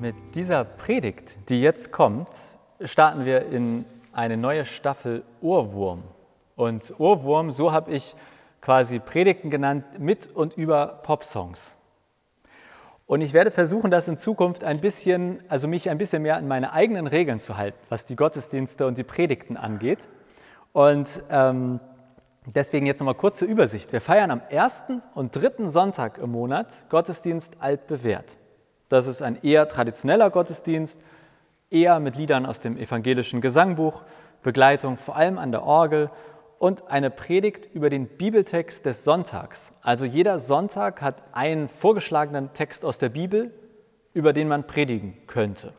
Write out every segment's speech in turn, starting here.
Mit dieser Predigt, die jetzt kommt, starten wir in eine neue Staffel Ohrwurm. Und Ohrwurm, so habe ich quasi Predigten genannt mit und über Popsongs. Und ich werde versuchen, das in Zukunft ein bisschen, also mich ein bisschen mehr an meine eigenen Regeln zu halten, was die Gottesdienste und die Predigten angeht. Und ähm, deswegen jetzt nochmal kurze Übersicht. Wir feiern am ersten und dritten Sonntag im Monat Gottesdienst altbewährt. Das ist ein eher traditioneller Gottesdienst, eher mit Liedern aus dem evangelischen Gesangbuch, Begleitung vor allem an der Orgel und eine Predigt über den Bibeltext des Sonntags. Also jeder Sonntag hat einen vorgeschlagenen Text aus der Bibel, über den man predigen könnte.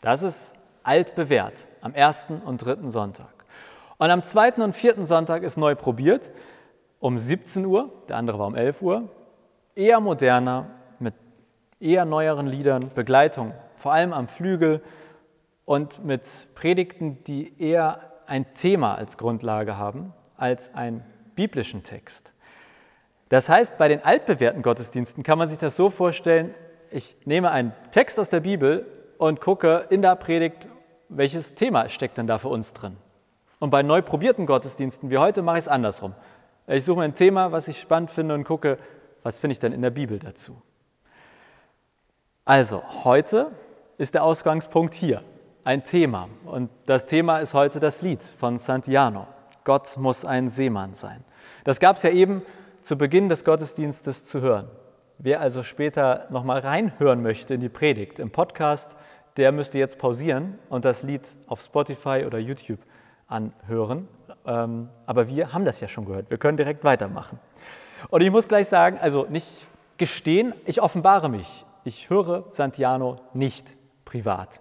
Das ist altbewährt am ersten und dritten Sonntag. Und am zweiten und vierten Sonntag ist neu probiert, um 17 Uhr, der andere war um 11 Uhr, eher moderner, eher neueren Liedern, Begleitung, vor allem am Flügel und mit Predigten, die eher ein Thema als Grundlage haben als einen biblischen Text. Das heißt, bei den altbewährten Gottesdiensten kann man sich das so vorstellen, ich nehme einen Text aus der Bibel und gucke in der Predigt, welches Thema steckt denn da für uns drin. Und bei neu probierten Gottesdiensten wie heute mache ich es andersrum. Ich suche mir ein Thema, was ich spannend finde und gucke, was finde ich denn in der Bibel dazu. Also, heute ist der Ausgangspunkt hier, ein Thema. Und das Thema ist heute das Lied von Santiano. Gott muss ein Seemann sein. Das gab es ja eben zu Beginn des Gottesdienstes zu hören. Wer also später nochmal reinhören möchte in die Predigt im Podcast, der müsste jetzt pausieren und das Lied auf Spotify oder YouTube anhören. Ähm, aber wir haben das ja schon gehört. Wir können direkt weitermachen. Und ich muss gleich sagen, also nicht gestehen, ich offenbare mich ich höre Santiano nicht privat.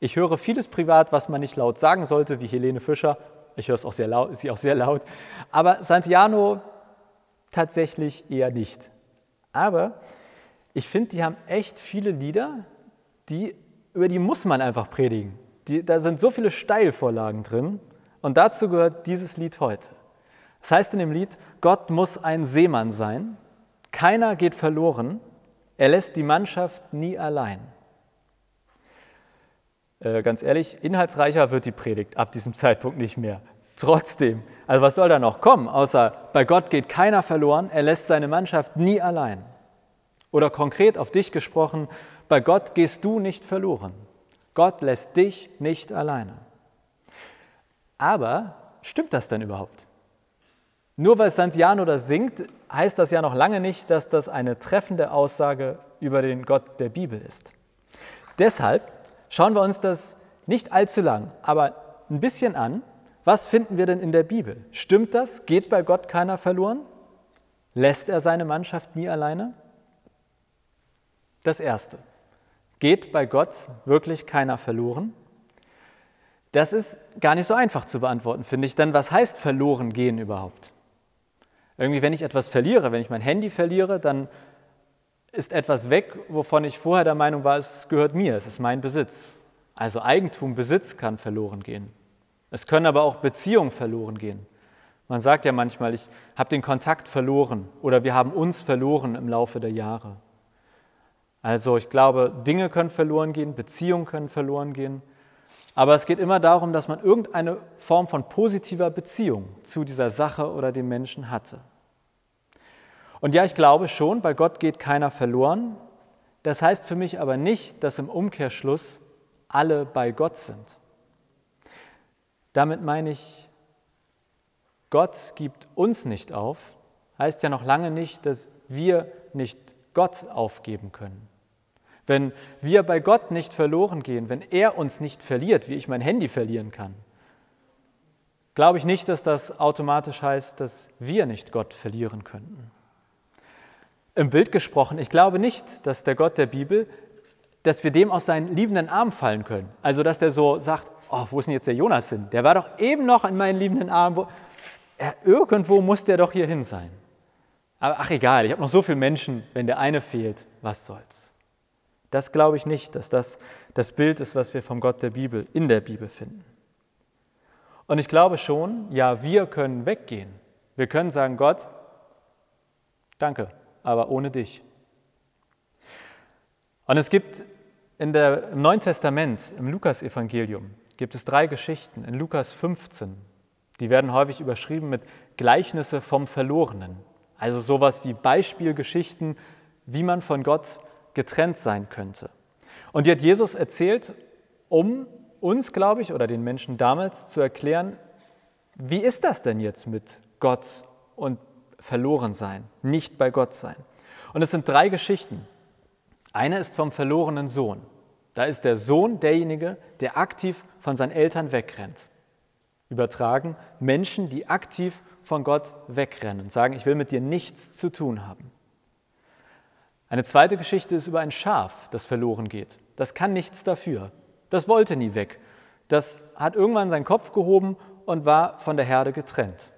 Ich höre vieles privat, was man nicht laut sagen sollte, wie Helene Fischer. Ich höre es auch sehr laut, sie auch sehr laut. Aber Santiano tatsächlich eher nicht. Aber ich finde, die haben echt viele Lieder, die, über die muss man einfach predigen. Die, da sind so viele Steilvorlagen drin. Und dazu gehört dieses Lied heute. Das heißt in dem Lied, Gott muss ein Seemann sein. Keiner geht verloren. Er lässt die Mannschaft nie allein. Äh, ganz ehrlich, inhaltsreicher wird die Predigt ab diesem Zeitpunkt nicht mehr. Trotzdem, also was soll da noch kommen, außer bei Gott geht keiner verloren, er lässt seine Mannschaft nie allein. Oder konkret auf dich gesprochen, bei Gott gehst du nicht verloren. Gott lässt dich nicht alleine. Aber stimmt das denn überhaupt? Nur weil Santiano das singt, heißt das ja noch lange nicht, dass das eine treffende Aussage über den Gott der Bibel ist. Deshalb schauen wir uns das nicht allzu lang, aber ein bisschen an. Was finden wir denn in der Bibel? Stimmt das? Geht bei Gott keiner verloren? Lässt er seine Mannschaft nie alleine? Das Erste. Geht bei Gott wirklich keiner verloren? Das ist gar nicht so einfach zu beantworten, finde ich. Denn was heißt verloren gehen überhaupt? Irgendwie, wenn ich etwas verliere, wenn ich mein Handy verliere, dann ist etwas weg, wovon ich vorher der Meinung war, es gehört mir, es ist mein Besitz. Also Eigentum, Besitz kann verloren gehen. Es können aber auch Beziehungen verloren gehen. Man sagt ja manchmal, ich habe den Kontakt verloren oder wir haben uns verloren im Laufe der Jahre. Also ich glaube, Dinge können verloren gehen, Beziehungen können verloren gehen. Aber es geht immer darum, dass man irgendeine Form von positiver Beziehung zu dieser Sache oder dem Menschen hatte. Und ja, ich glaube schon, bei Gott geht keiner verloren. Das heißt für mich aber nicht, dass im Umkehrschluss alle bei Gott sind. Damit meine ich, Gott gibt uns nicht auf, heißt ja noch lange nicht, dass wir nicht Gott aufgeben können. Wenn wir bei Gott nicht verloren gehen, wenn er uns nicht verliert, wie ich mein Handy verlieren kann, glaube ich nicht, dass das automatisch heißt, dass wir nicht Gott verlieren könnten. Im Bild gesprochen, ich glaube nicht, dass der Gott der Bibel, dass wir dem aus seinen liebenden Armen fallen können. Also, dass der so sagt, oh, wo ist denn jetzt der Jonas hin? Der war doch eben noch in meinen liebenden Armen. Wo, ja, irgendwo muss der doch hier hin sein. Aber ach egal, ich habe noch so viele Menschen, wenn der eine fehlt, was soll's. Das glaube ich nicht, dass das das Bild ist, was wir vom Gott der Bibel in der Bibel finden. Und ich glaube schon, ja, wir können weggehen. Wir können sagen, Gott, danke, aber ohne dich. Und es gibt In der, Im Neuen Testament, im Lukasevangelium, gibt es drei Geschichten. In Lukas 15, die werden häufig überschrieben mit Gleichnisse vom Verlorenen. Also sowas wie Beispielgeschichten, wie man von Gott getrennt sein könnte. Und die hat Jesus erzählt, um uns, glaube ich, oder den Menschen damals zu erklären, wie ist das denn jetzt mit Gott und verloren sein, nicht bei Gott sein? Und es sind drei Geschichten. Eine ist vom verlorenen Sohn. Da ist der Sohn derjenige, der aktiv von seinen Eltern wegrennt. Übertragen Menschen, die aktiv von Gott wegrennen und sagen, ich will mit dir nichts zu tun haben. Eine zweite Geschichte ist über ein Schaf, das verloren geht. Das kann nichts dafür. Das wollte nie weg. Das hat irgendwann seinen Kopf gehoben und war von der Herde getrennt.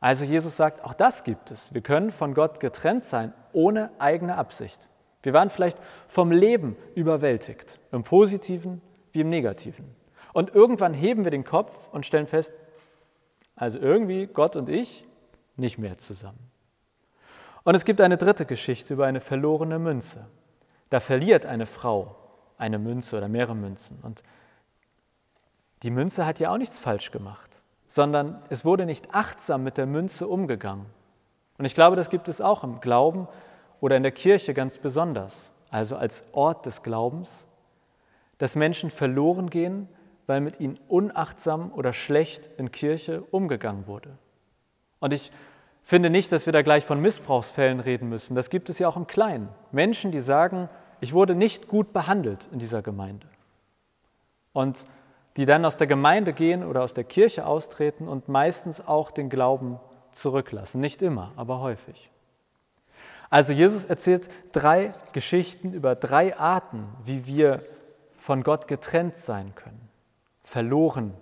Also Jesus sagt, auch das gibt es. Wir können von Gott getrennt sein, ohne eigene Absicht. Wir waren vielleicht vom Leben überwältigt, im positiven wie im negativen. Und irgendwann heben wir den Kopf und stellen fest, also irgendwie Gott und ich nicht mehr zusammen. Und es gibt eine dritte Geschichte über eine verlorene Münze. Da verliert eine Frau eine Münze oder mehrere Münzen. Und die Münze hat ja auch nichts falsch gemacht, sondern es wurde nicht achtsam mit der Münze umgegangen. Und ich glaube, das gibt es auch im Glauben oder in der Kirche ganz besonders, also als Ort des Glaubens, dass Menschen verloren gehen, weil mit ihnen unachtsam oder schlecht in Kirche umgegangen wurde. Und ich finde nicht, dass wir da gleich von Missbrauchsfällen reden müssen. Das gibt es ja auch im Kleinen. Menschen, die sagen, ich wurde nicht gut behandelt in dieser Gemeinde. Und die dann aus der Gemeinde gehen oder aus der Kirche austreten und meistens auch den Glauben zurücklassen. Nicht immer, aber häufig. Also Jesus erzählt drei Geschichten über drei Arten, wie wir von Gott getrennt sein können. Verloren,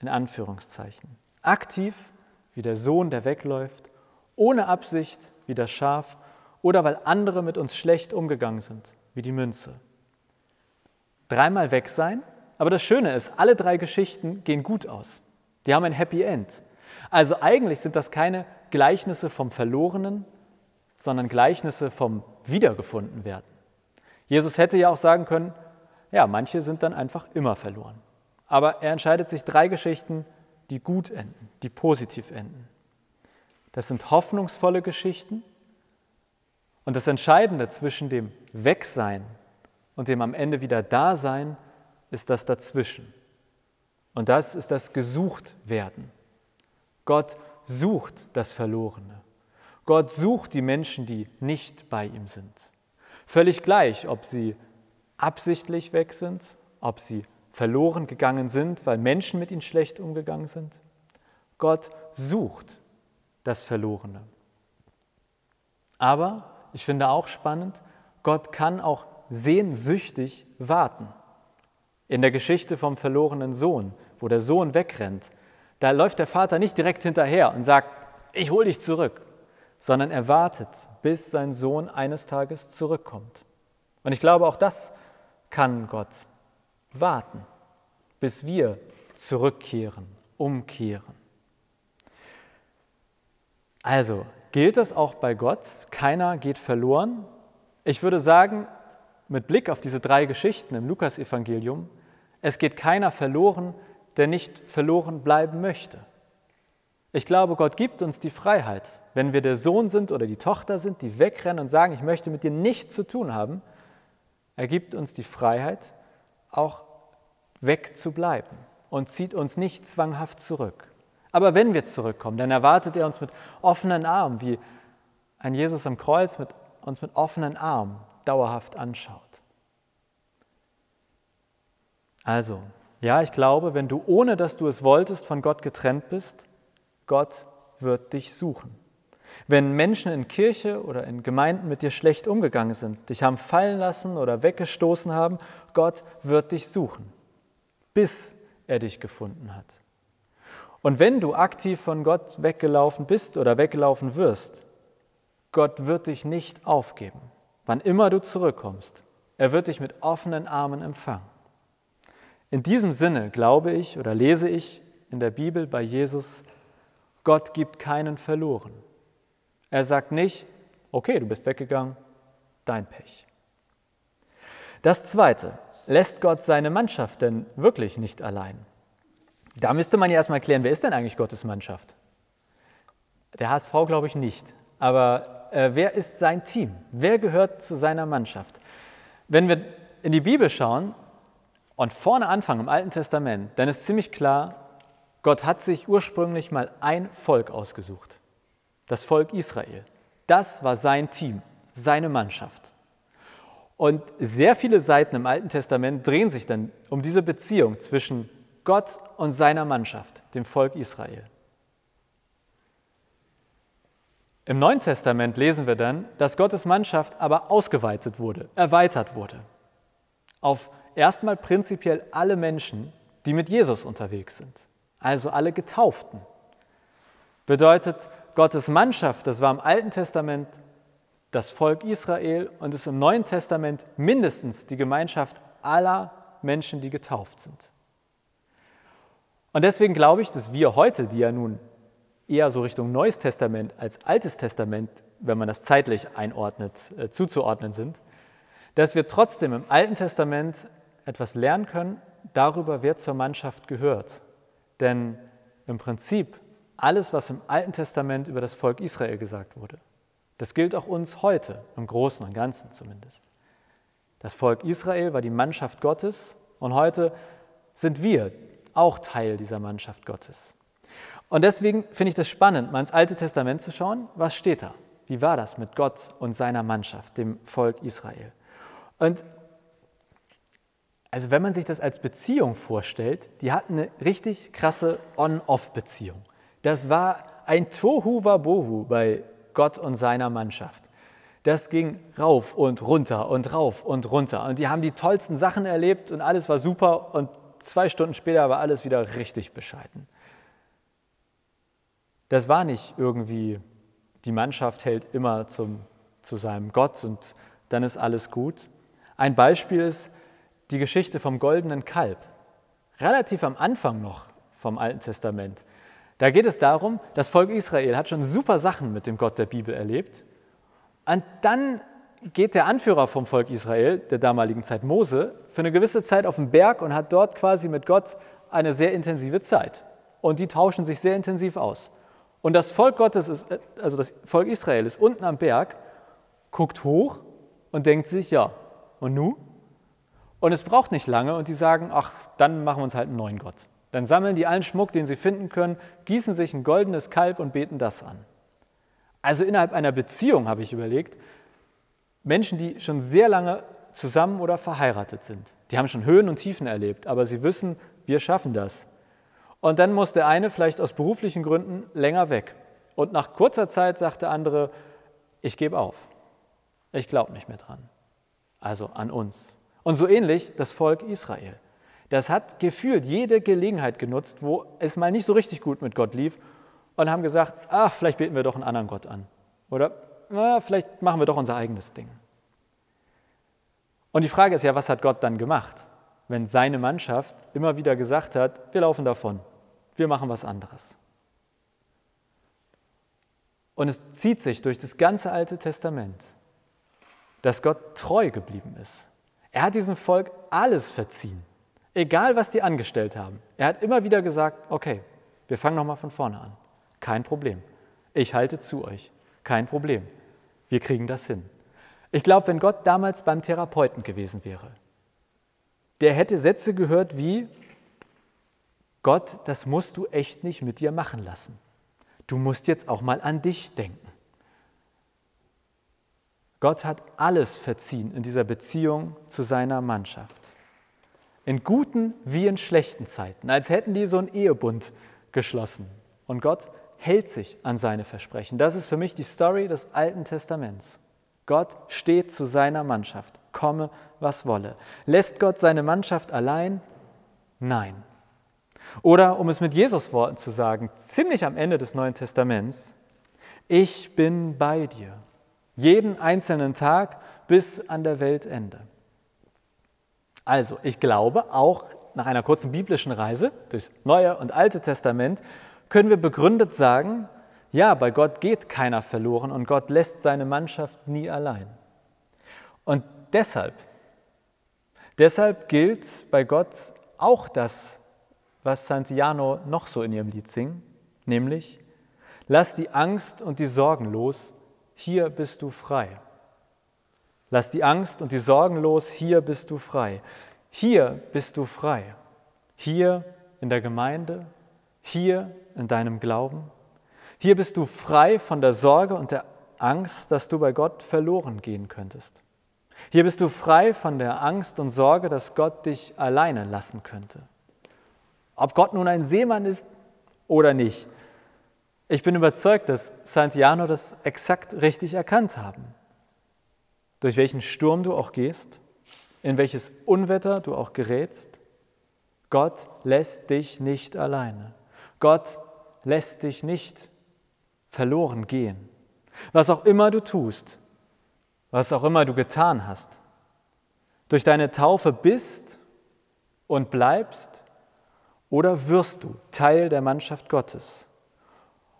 in Anführungszeichen. Aktiv, wie der Sohn, der wegläuft, ohne Absicht, wie das Schaf, oder weil andere mit uns schlecht umgegangen sind, wie die Münze. Dreimal weg sein, aber das Schöne ist, alle drei Geschichten gehen gut aus. Die haben ein Happy End. Also eigentlich sind das keine Gleichnisse vom Verlorenen, sondern Gleichnisse vom Wiedergefundenwerden. Jesus hätte ja auch sagen können, ja, manche sind dann einfach immer verloren. Aber er entscheidet sich drei Geschichten, die gut enden, die positiv enden. Das sind hoffnungsvolle Geschichten. Und das Entscheidende zwischen dem Wegsein und dem am Ende wieder Dasein ist das dazwischen. Und das ist das Gesuchtwerden. Gott sucht das Verlorene. Gott sucht die Menschen, die nicht bei ihm sind. Völlig gleich, ob sie absichtlich weg sind, ob sie verloren gegangen sind, weil Menschen mit ihnen schlecht umgegangen sind. Gott sucht das Verlorene. Aber ich finde auch spannend, Gott kann auch sehnsüchtig warten. In der Geschichte vom verlorenen Sohn, wo der Sohn wegrennt, da läuft der Vater nicht direkt hinterher und sagt, ich hole dich zurück, sondern er wartet, bis sein Sohn eines Tages zurückkommt. Und ich glaube, auch das kann Gott warten, bis wir zurückkehren, umkehren. Also, gilt das auch bei Gott? Keiner geht verloren? Ich würde sagen, mit Blick auf diese drei Geschichten im Lukasevangelium, es geht keiner verloren, der nicht verloren bleiben möchte. Ich glaube, Gott gibt uns die Freiheit, wenn wir der Sohn sind oder die Tochter sind, die wegrennen und sagen, ich möchte mit dir nichts zu tun haben. Er gibt uns die Freiheit, auch wegzubleiben und zieht uns nicht zwanghaft zurück. Aber wenn wir zurückkommen, dann erwartet er uns mit offenen Armen, wie ein Jesus am Kreuz mit uns mit offenen Armen dauerhaft anschaut. Also, ja, ich glaube, wenn du ohne dass du es wolltest von Gott getrennt bist, Gott wird dich suchen. Wenn Menschen in Kirche oder in Gemeinden mit dir schlecht umgegangen sind, dich haben fallen lassen oder weggestoßen haben, Gott wird dich suchen, bis er dich gefunden hat. Und wenn du aktiv von Gott weggelaufen bist oder weggelaufen wirst, Gott wird dich nicht aufgeben, wann immer du zurückkommst. Er wird dich mit offenen Armen empfangen. In diesem Sinne glaube ich oder lese ich in der Bibel bei Jesus, Gott gibt keinen verloren. Er sagt nicht, okay, du bist weggegangen, dein Pech. Das Zweite, lässt Gott seine Mannschaft denn wirklich nicht allein? Da müsste man ja erstmal klären, wer ist denn eigentlich Gottes Mannschaft? Der HSV glaube ich nicht, aber äh, wer ist sein Team? Wer gehört zu seiner Mannschaft? Wenn wir in die Bibel schauen und vorne anfangen im Alten Testament, dann ist ziemlich klar, Gott hat sich ursprünglich mal ein Volk ausgesucht, das Volk Israel. Das war sein Team, seine Mannschaft. Und sehr viele Seiten im Alten Testament drehen sich dann um diese Beziehung zwischen Gott und seiner Mannschaft, dem Volk Israel. Im Neuen Testament lesen wir dann, dass Gottes Mannschaft aber ausgeweitet wurde, erweitert wurde. Auf erstmal prinzipiell alle Menschen, die mit Jesus unterwegs sind, also alle Getauften. Bedeutet, Gottes Mannschaft, das war im Alten Testament das Volk Israel und ist im Neuen Testament mindestens die Gemeinschaft aller Menschen, die getauft sind. Und deswegen glaube ich, dass wir heute, die ja nun eher so Richtung Neues Testament als Altes Testament, wenn man das zeitlich einordnet, äh, zuzuordnen sind, dass wir trotzdem im Alten Testament etwas lernen können darüber, wer zur Mannschaft gehört. Denn im Prinzip alles, was im Alten Testament über das Volk Israel gesagt wurde, das gilt auch uns heute, im Großen und Ganzen zumindest. Das Volk Israel war die Mannschaft Gottes und heute sind wir auch Teil dieser Mannschaft Gottes. Und deswegen finde ich das spannend, mal ins Alte Testament zu schauen, was steht da? Wie war das mit Gott und seiner Mannschaft, dem Volk Israel? Und also wenn man sich das als Beziehung vorstellt, die hatten eine richtig krasse On-Off-Beziehung. Das war ein Tohu Wabohu bei Gott und seiner Mannschaft. Das ging rauf und runter und rauf und runter. Und die haben die tollsten Sachen erlebt und alles war super. Und zwei Stunden später war alles wieder richtig bescheiden. Das war nicht irgendwie, die Mannschaft hält immer zum, zu seinem Gott und dann ist alles gut. Ein Beispiel ist die Geschichte vom goldenen Kalb. Relativ am Anfang noch vom Alten Testament. Da geht es darum, das Volk Israel hat schon super Sachen mit dem Gott der Bibel erlebt. Und dann geht der Anführer vom Volk Israel, der damaligen Zeit Mose, für eine gewisse Zeit auf den Berg und hat dort quasi mit Gott eine sehr intensive Zeit. Und die tauschen sich sehr intensiv aus. Und das Volk Gottes ist, also das Volk Israel ist unten am Berg, guckt hoch und denkt sich, ja, und nu? Und es braucht nicht lange und die sagen, ach, dann machen wir uns halt einen neuen Gott. Dann sammeln die allen Schmuck, den sie finden können, gießen sich ein goldenes Kalb und beten das an. Also innerhalb einer Beziehung habe ich überlegt, Menschen, die schon sehr lange zusammen oder verheiratet sind, die haben schon Höhen und Tiefen erlebt, aber sie wissen, wir schaffen das. Und dann muss der eine vielleicht aus beruflichen Gründen länger weg. Und nach kurzer Zeit sagt der andere, ich gebe auf. Ich glaube nicht mehr dran. Also an uns. Und so ähnlich das Volk Israel. Das hat gefühlt jede Gelegenheit genutzt, wo es mal nicht so richtig gut mit Gott lief und haben gesagt, ach, vielleicht beten wir doch einen anderen Gott an. Oder na, vielleicht machen wir doch unser eigenes Ding. Und die Frage ist ja, was hat Gott dann gemacht, wenn seine Mannschaft immer wieder gesagt hat, wir laufen davon, wir machen was anderes. Und es zieht sich durch das ganze Alte Testament, dass Gott treu geblieben ist. Er hat diesem Volk alles verziehen. Egal, was die angestellt haben. Er hat immer wieder gesagt, okay, wir fangen nochmal von vorne an. Kein Problem. Ich halte zu euch. Kein Problem. Wir kriegen das hin. Ich glaube, wenn Gott damals beim Therapeuten gewesen wäre, der hätte Sätze gehört wie, Gott, das musst du echt nicht mit dir machen lassen. Du musst jetzt auch mal an dich denken. Gott hat alles verziehen in dieser Beziehung zu seiner Mannschaft in guten wie in schlechten Zeiten, als hätten die so einen Ehebund geschlossen. Und Gott hält sich an seine Versprechen. Das ist für mich die Story des Alten Testaments. Gott steht zu seiner Mannschaft, komme was wolle. Lässt Gott seine Mannschaft allein? Nein. Oder um es mit Jesus Worten zu sagen, ziemlich am Ende des Neuen Testaments, ich bin bei dir, jeden einzelnen Tag bis an der Weltende. Also, ich glaube, auch nach einer kurzen biblischen Reise durchs Neue und Alte Testament können wir begründet sagen, ja, bei Gott geht keiner verloren und Gott lässt seine Mannschaft nie allein. Und deshalb Deshalb gilt bei Gott auch das, was Santiano noch so in ihrem Lied singt, nämlich, lass die Angst und die Sorgen los, hier bist du frei. Lass die Angst und die Sorgen los, hier bist du frei. Hier bist du frei. Hier in der Gemeinde, hier in deinem Glauben. Hier bist du frei von der Sorge und der Angst, dass du bei Gott verloren gehen könntest. Hier bist du frei von der Angst und Sorge, dass Gott dich alleine lassen könnte. Ob Gott nun ein Seemann ist oder nicht, ich bin überzeugt, dass Santiano das exakt richtig erkannt haben. Durch welchen Sturm du auch gehst, in welches Unwetter du auch gerätst, Gott lässt dich nicht alleine. Gott lässt dich nicht verloren gehen. Was auch immer du tust, was auch immer du getan hast, durch deine Taufe bist und bleibst oder wirst du Teil der Mannschaft Gottes.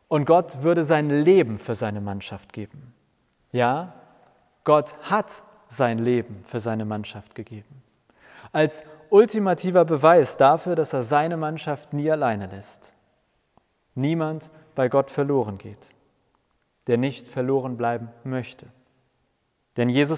Und Gott würde sein Leben für seine Mannschaft geben. Ja, Gott hat sein Leben für seine Mannschaft gegeben. Als ultimativer Beweis dafür, dass er seine Mannschaft nie alleine lässt. Niemand bei Gott verloren geht, der nicht verloren bleiben möchte. Denn Jesus